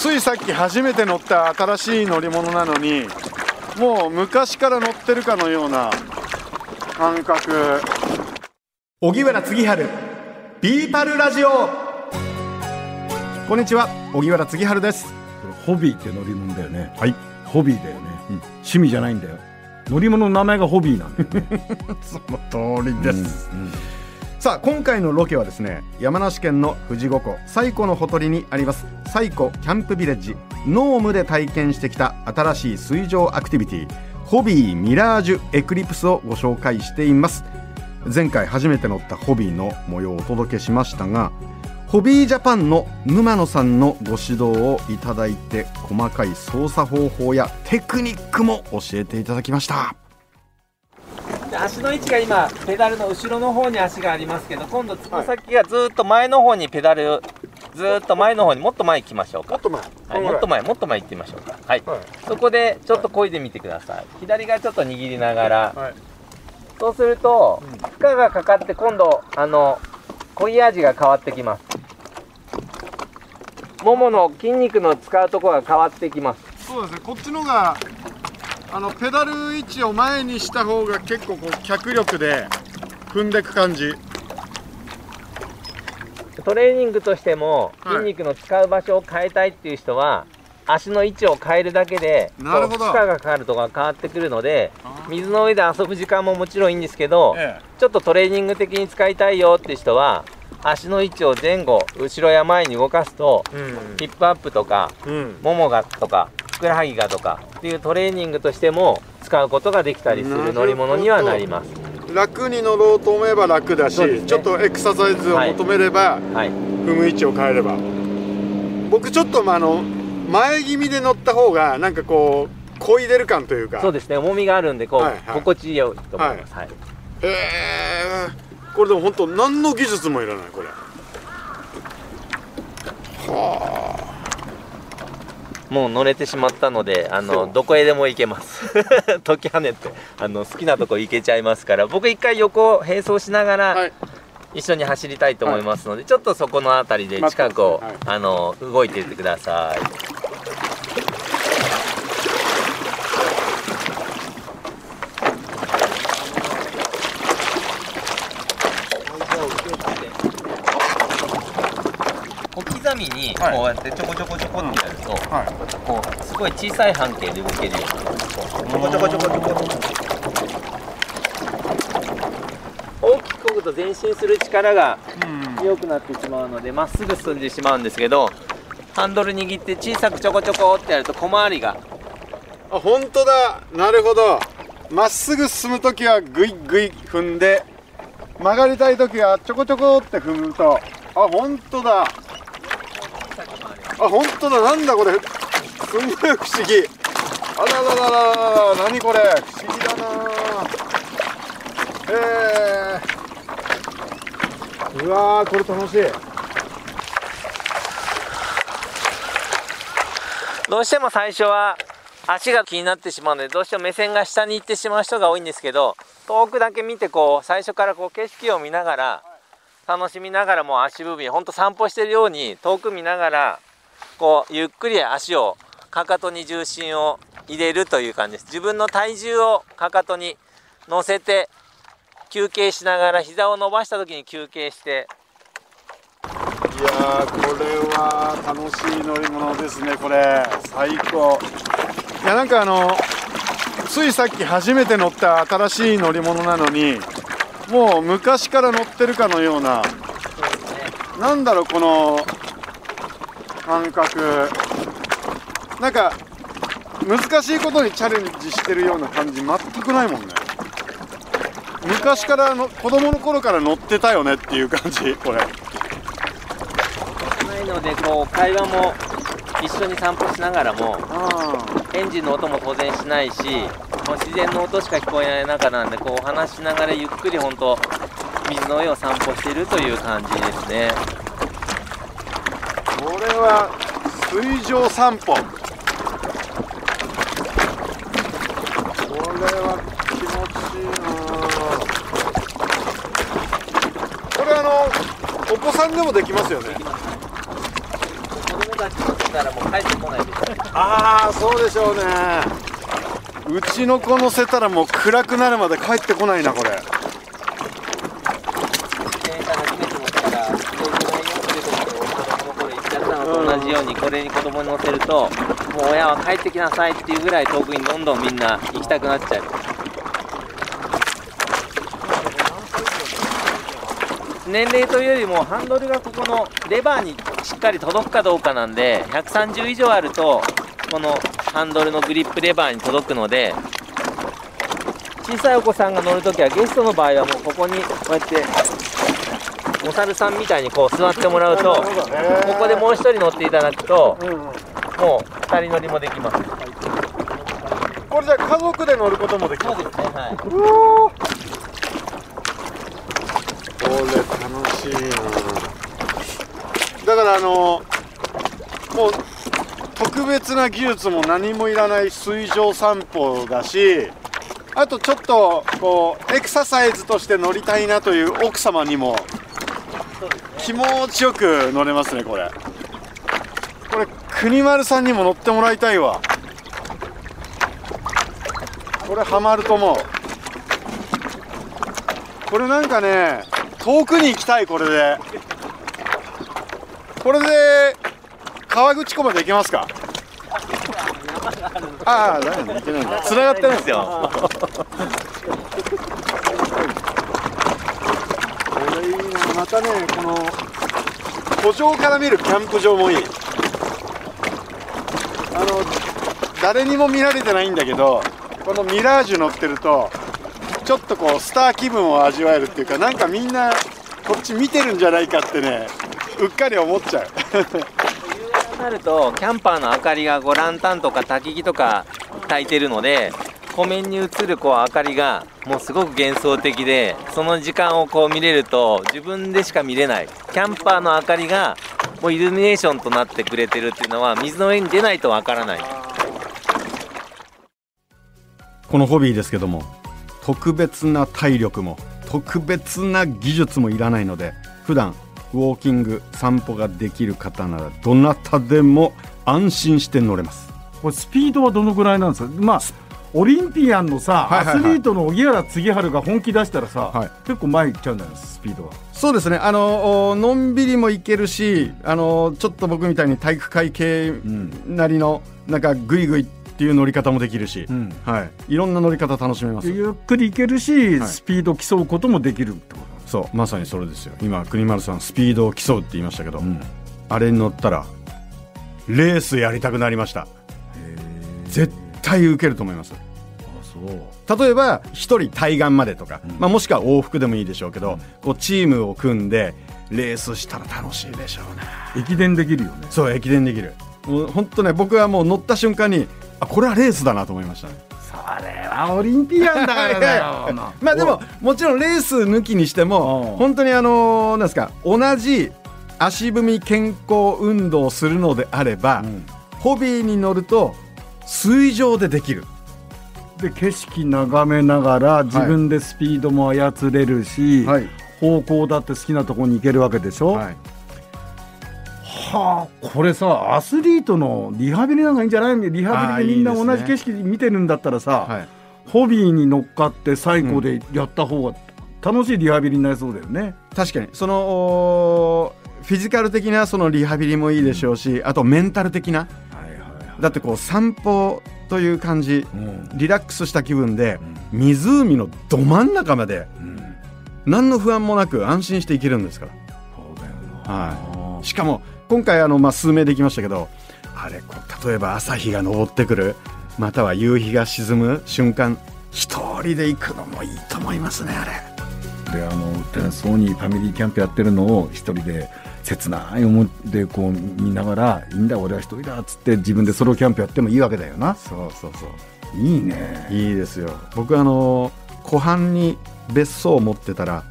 ついさっき初めて乗った新しい乗り物なのにもう昔から乗ってるかのような感覚。荻原次春ビーパルラジオ。こんにちは荻原次春です。ホビーって乗り物だよね。はい。ホビーだよね、趣味じゃないんだよ。乗り物の名前がホビーなんだよね。その通りです、さあ今回のロケはですね山梨県の富士五湖西湖のほとりにあります西湖キャンプビレッジノームで体験してきた新しい水上アクティビティホビーミラージュエクリプスをご紹介しています。前回初めて乗ったホビーの模様をお届けしましたがホビージャパンの沼野さんのご指導をいただいて細かい操作方法やテクニックも教えていただきました。足の位置が今ペダルの後ろの方に足がありますけど今度つま先がずっと前の方にペダルずっと前の方にもっと前行きましょうか。もっと前。はい、もっと前もっと前行ってみましょうか。はい、はい。そこでちょっと漕いでみてください。左がちょっと握りながら、はい。そうすると負荷がかかって今度あの漕ぎ味が変わってきます。ももの筋肉の使うところが変わってきます。そうですね。こっちのがあのペダル位置を前にした方が結構こう脚力で踏んでく感じ。トレーニングとしてもはい。筋肉の使う場所を変えたいっていう人は、足の位置を変えるだけで負荷がかかるところが変わってくるので水の上で遊ぶ時間ももちろんいいんですけど、えちょっとトレーニング的に使いたいよって人は足の位置を前後後ろや前に動かすとえヒップアップとかうん。ももがとかふくらはぎがとかっていうトレーニングとしても使うことができたりする乗り物にはなります。楽に乗ろうと思えば楽だし、ね。ちょっとエクササイズを求めれば、はい、踏む位置を変えれば。僕ちょっとまああの前気味で乗った方がなんかこう漕いでる感というか。そうですね。重みがあるんでこう、はいはい。心地よいと思います。はい。へえこれでも本当何の技術もいらないこれもう乗れてしまったのであのどこへでも行けます。解き跳ねて。あの好きなとこ行けちゃいますから。僕一回横を並走しながら、はい。一緒に走りたいと思いますので、ちょっとそこの辺りで近くを、待ってますね。あの動いていってください小刻みにこうやってちょこちょこちょこってやると、はい。こうすごい小さい半径で動けるようになるちょこちょこちょこちょこ。大きく漕ぐと前進する力が強くなってしまうのでまっすぐ進んでしまうんですけどハンドル握って小さくちょこちょこってやると小回りがあ本当だ。なるほど。まっすぐ進む時はグイグイ踏んで曲がりたい時はちょこちょこって踏むとあ本当だあ本当だなんだこれ。すんごい不思議。あらららららら何これ。不思議だな。へえうわこれ楽しい。どうしても最初は足が気になってしまうのでどうしても目線が下に行ってしまう人が多いんですけど遠くだけ見てこう最初からこう景色を見ながら楽しみながらもう足踏みほんと散歩してるように遠く見ながらこうゆっくり足をかかとに重心を入れるという感じです。自分の体重をかかとに乗せて休憩しながら膝を伸ばした時に休憩して。いやーこれは楽しい乗り物ですねこれ。最高。いやなんかあのついさっき初めて乗った新しい乗り物なのにもう昔から乗ってるかのような。なんだろうこの感覚。なんか難しいことにチャレンジしてるような感じ全くないもんね。昔からの子供の頃から乗ってたよねっていう感じこれ。ないのでこう会話も一緒に散歩しながらもあエンジンの音も当然しないしもう自然の音しか聞こえない中なんでこうお話しながらゆっくり本当水の上を散歩しているという感じですねこれは水上散歩。これは気持ちいいな。これあのお子さんでもできますよね。子供たち乗ってたらもう帰ってこないですああそうでしょうね。うちの子乗せたらもう暗くなるまで帰ってこないなこれ自転車初めて乗ったら行けないよっていうことを子供の頃言っちゃったのと同じようにこれに子供に乗せるともう親は帰ってきなさいっていうぐらい遠くにどんどんみんな行きたくなっちゃう。年齢というよりもハンドルがここのレバーにしっかり届くかどうかなんで130以上あるとこのハンドルのグリップレバーに届くので小さいお子さんが乗るときはゲストの場合はもうここにこうやってお猿さんみたいにこう座ってもらうとここでもう一人乗っていただくとうんうん。もう2人乗りもできます。これじゃあ家族で乗ることもできるそうですね。はい。これ楽しいな。だからあのもう特別な技術も何もいらない水上散歩だしあとちょっとこうエクササイズとして乗りたいなという奥様にも気持ちよく乗れますねこれ。これ国丸さんにも乗ってもらいたいわ。これハマると思う。これなんかね遠くに行きたいこれで。これで川口湖まで行けますか？ああだ行けないんだ。繋がってないんですよこれいいなまたねこの湖上から見るキャンプ場もいい。あの誰にも見られてないんだけどこのミラージュ乗ってるとちょっとこうスター気分を味わえるっていうかなんかみんなこっち見てるんじゃないかってねうっかり思っちゃう。夕方になるとキャンパーの明かりがこうランタンとか焚き木とか焚いてるので湖面に映るこう明かりがもうすごく幻想的でその時間をこう見れると自分でしか見れないキャンパーの明かりがもうイルミネーションとなってくれてるっていうのは水の上に出ないとわからないこのホビーですけども特別な体力も特別な技術もいらないので普段ウォーキング散歩ができる方ならどなたでも安心して乗れますこれスピードはどのぐらいなんですかまあオリンピアンのさ、はいはいはい。アスリートの荻原次春が本気出したらさ、はい。結構前行っちゃうんだよスピードは。そうですね。あのおのんびりもいけるしあのちょっと僕みたいに体育会系なりのなんかグイグイっていう乗り方もできるし、うん。はい、いろんな乗り方楽しめます。ゆっくり行けるし、はい。スピード競うこともできるってこそう。まさにそれですよ。今国丸さんスピードを競うって言いましたけど、と、うん。あれに乗ったらレースやりたくなりました。絶対受けると思います。そう。例えば一人対岸までとか、まあ、もしくは往復でもいいでしょうけど、こうチームを組んでレースしたら楽しいでしょうね駅伝できるよね。そう駅伝できる。本当ね僕はもう乗った瞬間にあこれはレースだなと思いましたね。それはオリンピアンだからだよ まあでももちろんレース抜きにしてもうん。本当にあのーなんですか同じ足踏み健康運動をするのであれば、うん。ホビーに乗ると水上でできる。で景色眺めながら自分でスピードも操れるし、い。方向だって好きなところに行けるわけでしょ、はい。はあこれさアスリートのリハビリなんかいいんじゃない？リハビリでみんな同じ景色見てるんだったらさ、はい。ホビーに乗っかって最高でやった方が楽しいリハビリになりそうだよね。確かに。そのフィジカル的なそのリハビリもいいでしょうし、あとメンタル的なだってこう散歩という感じうん。リラックスした気分で湖のど真ん中までうん。何の不安もなく安心して行けるんですから。そうだよな。はい。しかも今回あの、まあ、数名できましたけどあれこう例えば朝日が昇ってくるまたは夕日が沈む瞬間一人で行くのもいいと思いますねあれ。であのソニーファミリーキャンプやってるのを一人で切ない思いでこう見ながら「いいんだ俺は一人だ」っつって自分でソロキャンプやってもいいわけだよな。そうそうそういいね。いいですよ。僕あの湖畔に別荘を持ってたら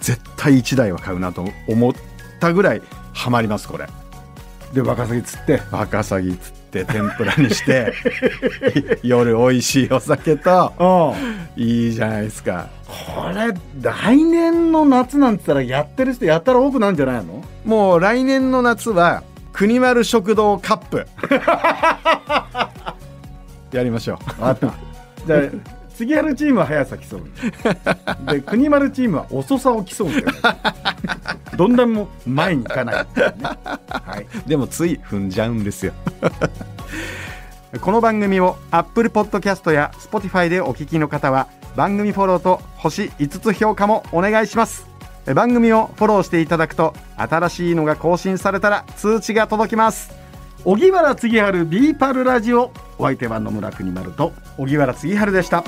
絶対1台は買うなと思ったぐらいハマりますこれ。でワカサギ釣って。ワカサギ釣って天ぷらにして 夜美味しいお酒とうん。いいじゃないですかこれ来年の夏なんて言ったらやってる人やったら多くなるんじゃないの？もう来年の夏は国丸食堂カップ。やりましょう。あった。じゃあ杉原チームは速さ競う。で国丸チームは遅さを競うんだよねどんだんも前に行かないね、はい、でもつい踏んじゃうんですよ。この番組を Apple Podcast や Spotify でお聞きの方は番組フォローと星5つ評価もお願いします。え番組をフォローしていただくと新しいのが更新されたら通知が届きます。荻原次春ビーパルラジオ。お相手は野村国丸と。荻原次春でした。